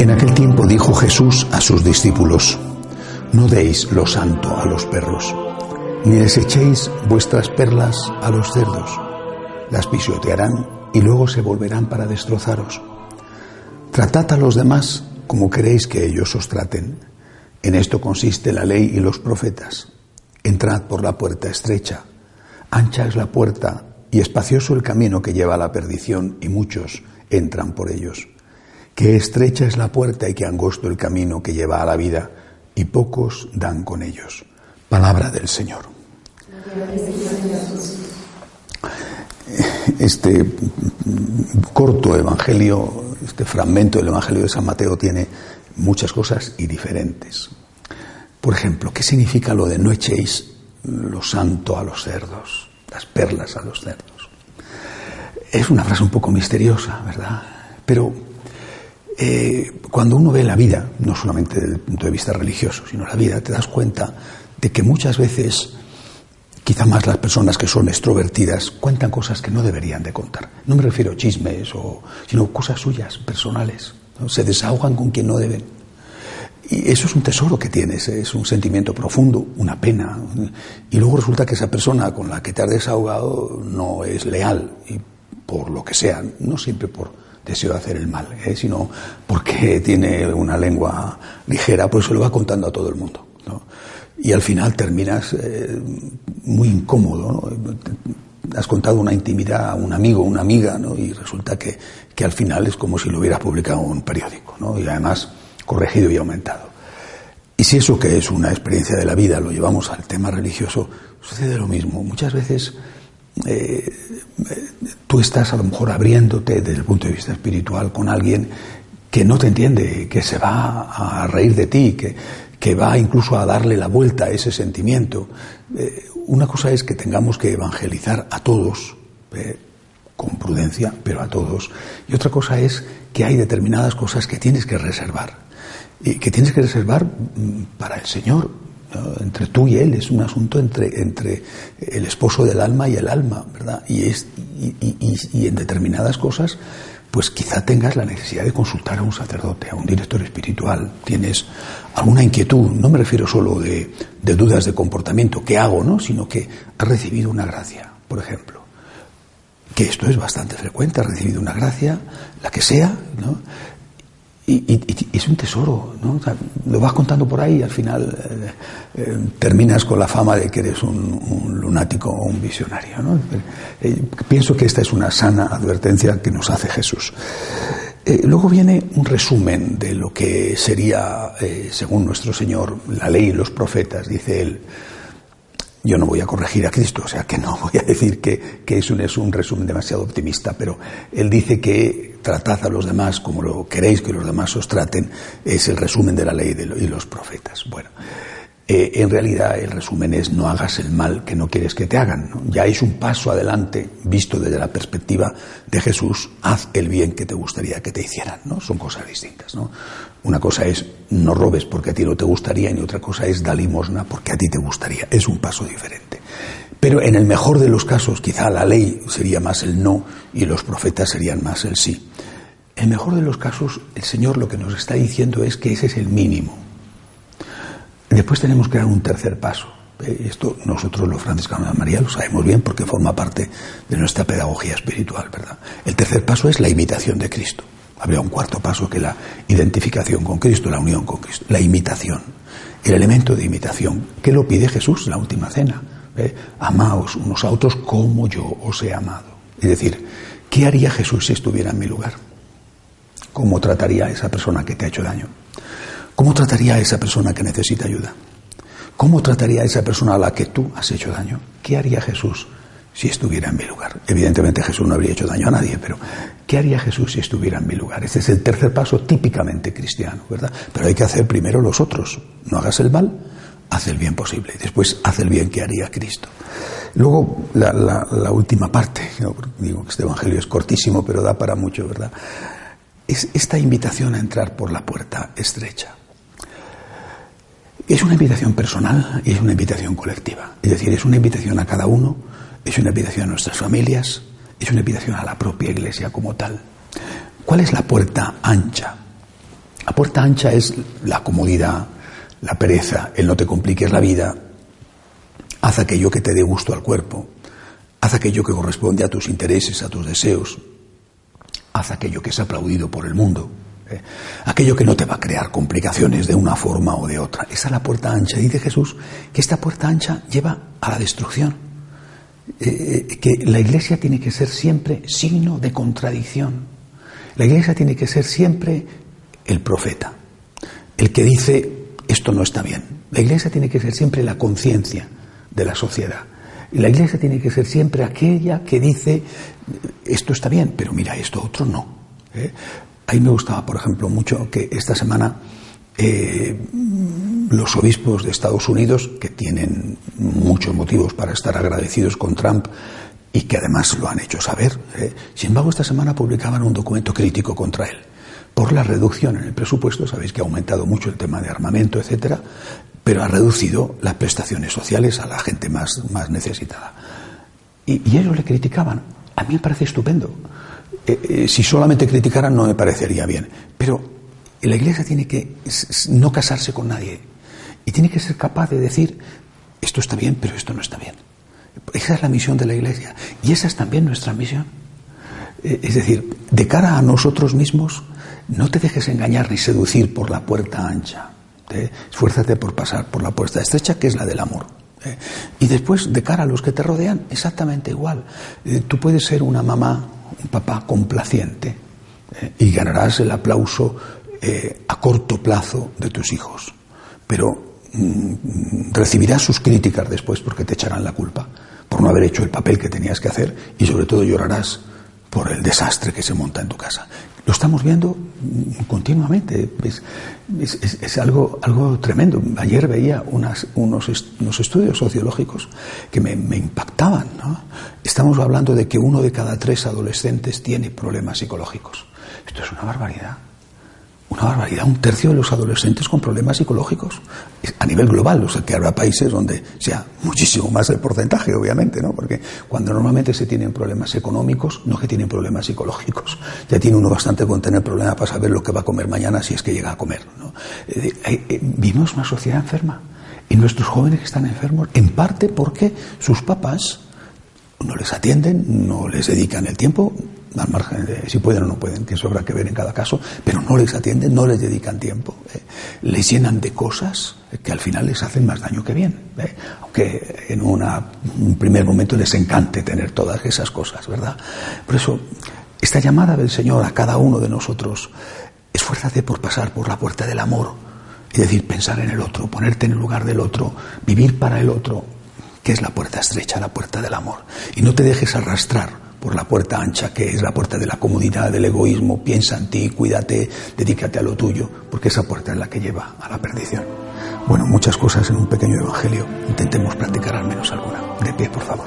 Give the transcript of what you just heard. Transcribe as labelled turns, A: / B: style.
A: En aquel tiempo dijo Jesús a sus discípulos, no deis lo santo a los perros, ni desechéis vuestras perlas a los cerdos, las pisotearán y luego se volverán para destrozaros. Tratad a los demás como queréis que ellos os traten. En esto consiste la ley y los profetas. Entrad por la puerta estrecha, ancha es la puerta y espacioso el camino que lleva a la perdición y muchos entran por ellos. Que estrecha es la puerta y que angosto el camino que lleva a la vida y pocos dan con ellos. Palabra del Señor. Este corto evangelio, este fragmento del evangelio de San Mateo tiene muchas cosas y diferentes. Por ejemplo, ¿qué significa lo de no echéis lo santo a los cerdos, las perlas a los cerdos? Es una frase un poco misteriosa, ¿verdad? Pero eh, cuando uno ve la vida, no solamente desde el punto de vista religioso, sino la vida, te das cuenta de que muchas veces, quizá más las personas que son extrovertidas, cuentan cosas que no deberían de contar. No me refiero a chismes, o, sino cosas suyas, personales. Se desahogan con quien no deben. Y eso es un tesoro que tienes, es un sentimiento profundo, una pena. Y luego resulta que esa persona con la que te has desahogado no es leal, y por lo que sea, no siempre por deseo de hacer el mal, ¿eh? sino porque tiene una lengua ligera, pues se lo va contando a todo el mundo. Y al final terminas eh, muy incómodo. Has contado una intimidad a un amigo, una amiga, ¿no? y resulta que, que al final es como si lo hubieras publicado en un periódico, ¿no? y además corregido y aumentado. Y si eso que es una experiencia de la vida lo llevamos al tema religioso, sucede lo mismo. Muchas veces eh, tú estás a lo mejor abriéndote desde el punto de vista espiritual con alguien que no te entiende, que se va a reír de ti, que, que va incluso a darle la vuelta a ese sentimiento. Eh, una cosa es que tengamos que evangelizar a todos, eh, con prudencia, pero a todos. Y otra cosa es que hay determinadas cosas que tienes que reservar. Y que tienes que reservar mm, para el Señor, entre tú y él, es un asunto entre, entre el esposo del alma y el alma, ¿verdad? Y, es, y, en determinadas cosas, pues quizá tengas la necesidad de consultar a un sacerdote, a un director espiritual, tienes alguna inquietud, no me refiero solo de, de dudas de comportamiento, ¿qué hago, no? Sino que has recibido una gracia, por ejemplo que esto es bastante frecuente, has recibido una gracia, la que sea, ¿no? Y, es un tesoro, ¿no? lo vas contando por ahí y al final eh, eh, terminas con la fama de que eres un, lunático o un visionario. ¿no? Eh, pienso que esta es una sana advertencia que nos hace Jesús. luego viene un resumen de lo que sería, según nuestro Señor, la ley y los profetas, dice él. Yo no voy a corregir a Cristo, o sea que no voy a decir que, que eso es un resumen demasiado optimista, pero él dice que tratad a los demás como lo queréis que los demás os traten, es el resumen de la ley y los profetas. Bueno, eh, en realidad el resumen es no hagas el mal que no quieres que te hagan. Ya es un paso adelante, visto desde la perspectiva de Jesús, haz el bien que te gustaría que te hicieran. ¿no? Son cosas distintas. ¿no? Una cosa es no robes porque a ti no te gustaría y otra cosa es da limosna porque a ti te gustaría. Es un paso diferente. Pero en el mejor de los casos, quizá la ley sería más el no y los profetas serían más el sí. En el mejor de los casos, el Señor lo que nos está diciendo es que ese es el mínimo. Después tenemos que dar un tercer paso. Eh, esto nosotros los franciscanos de María lo sabemos bien porque forma parte de nuestra pedagogía espiritual, ¿verdad? El tercer paso es la imitación de Cristo. Habría un cuarto paso que la identificación con Cristo, la unión con Cristo, la imitación, el elemento de imitación. ¿Qué lo pide Jesús en la última cena? ¿Eh? Amaos unos a otros como yo os he amado. Es decir, ¿qué haría Jesús si estuviera en mi lugar? ¿Cómo trataría a esa persona que te ha hecho daño? ¿Cómo trataría a esa persona que necesita ayuda? ¿Cómo trataría a esa persona a la que tú has hecho daño? ¿Qué haría Jesús si estuviera en mi lugar? Evidentemente Jesús no habría hecho daño a nadie, pero ¿qué haría Jesús si estuviera en mi lugar? Ese es el tercer paso típicamente cristiano, ¿verdad? Pero hay que hacer primero los otros. No hagas el mal, haz el bien posible. Después haz el bien que haría Cristo. Luego, la, última parte, digo que este Evangelio es cortísimo, pero da para mucho, ¿verdad? Es esta invitación a entrar por la puerta estrecha. Es una invitación personal y es una invitación colectiva. Es decir, es una invitación a cada uno, es una invitación a nuestras familias, es una invitación a la propia iglesia como tal. ¿Cuál es la puerta ancha? La puerta ancha es la comodidad, la pereza, el no te compliques la vida, haz aquello que te dé gusto al cuerpo, haz aquello que corresponde a tus intereses, a tus deseos, haz aquello que es aplaudido por el mundo, ¿eh? aquello que no te va a crear complicaciones de una forma o de otra. Esa es la puerta ancha. Dice Jesús que esta puerta ancha lleva a la destrucción, eh, eh, que la iglesia tiene que ser siempre signo de contradicción. La iglesia tiene que ser siempre el profeta, el que dice esto no está bien. La iglesia tiene que ser siempre la conciencia de la sociedad. La iglesia tiene que ser siempre aquella que dice esto está bien, pero mira, esto otro no. A mí me gustaba, por ejemplo, mucho que esta semana eh, los obispos de Estados Unidos, que tienen muchos motivos para estar agradecidos con Trump y que además lo han hecho saber, ¿eh? sin embargo esta semana publicaban un documento crítico contra él por la reducción en el presupuesto, sabéis que ha aumentado mucho el tema de armamento, etcétera, pero ha reducido las prestaciones sociales a la gente más, más necesitada. Y, ellos le criticaban. A mí me parece estupendo. Eh, eh, si solamente criticaran no me parecería bien. Pero la Iglesia tiene que no casarse con nadie y tiene que ser capaz de decir esto está bien, pero esto no está bien. Esa es la misión de la Iglesia y esa es también nuestra misión. Eh, es decir, de cara a nosotros mismos, no te dejes engañar ni seducir por la puerta ancha. Esfuérzate por pasar por la puerta estrecha, que es la del amor. Y después, de cara a los que te rodean, exactamente igual. Tú puedes ser una mamá, papá complaciente ¿eh? y ganarás el aplauso a corto plazo de tus hijos. Pero mm, recibirás sus críticas después porque te echarán la culpa por no haber hecho el papel que tenías que hacer y sobre todo llorarás por el desastre que se monta en tu casa. Lo estamos viendo continuamente. Es, algo, algo tremendo. Ayer veía unas, unos, estudios sociológicos que me, impactaban. Estamos hablando de que uno de cada tres adolescentes tiene problemas psicológicos. Esto es una barbaridad una barbaridad, un tercio de los adolescentes con problemas psicológicos a nivel global, o sea que habrá países donde sea muchísimo más el porcentaje, obviamente, ¿no? Porque cuando normalmente se tienen problemas económicos, no que tienen problemas psicológicos, ya tiene uno bastante con tener problemas para saber lo que va a comer mañana si es que llega a comer, ¿no? Eh, vivimos una sociedad enferma y nuestros jóvenes están enfermos en parte porque sus papás no les atienden, no les dedican el tiempo, al margen si pueden o no pueden, que eso habrá que ver en cada caso, pero no les atienden, no les dedican tiempo, ¿eh? les llenan de cosas que al final les hacen más daño que bien, ¿eh? aunque en un primer momento les encante tener todas esas cosas, ¿verdad? Por eso, esta llamada del Señor a cada uno de nosotros, esfuérzate por pasar por la puerta del amor, es decir, pensar en el otro, ponerte en el lugar del otro, vivir para el otro, que es la puerta estrecha, la puerta del amor, y no te dejes arrastrar por la puerta ancha, que es la puerta de la comodidad, del egoísmo, piensa en ti, cuídate, dedícate a lo tuyo, porque esa puerta es la que lleva a la perdición. Bueno, muchas cosas en un pequeño evangelio, intentemos practicar al menos alguna. De pie, por favor.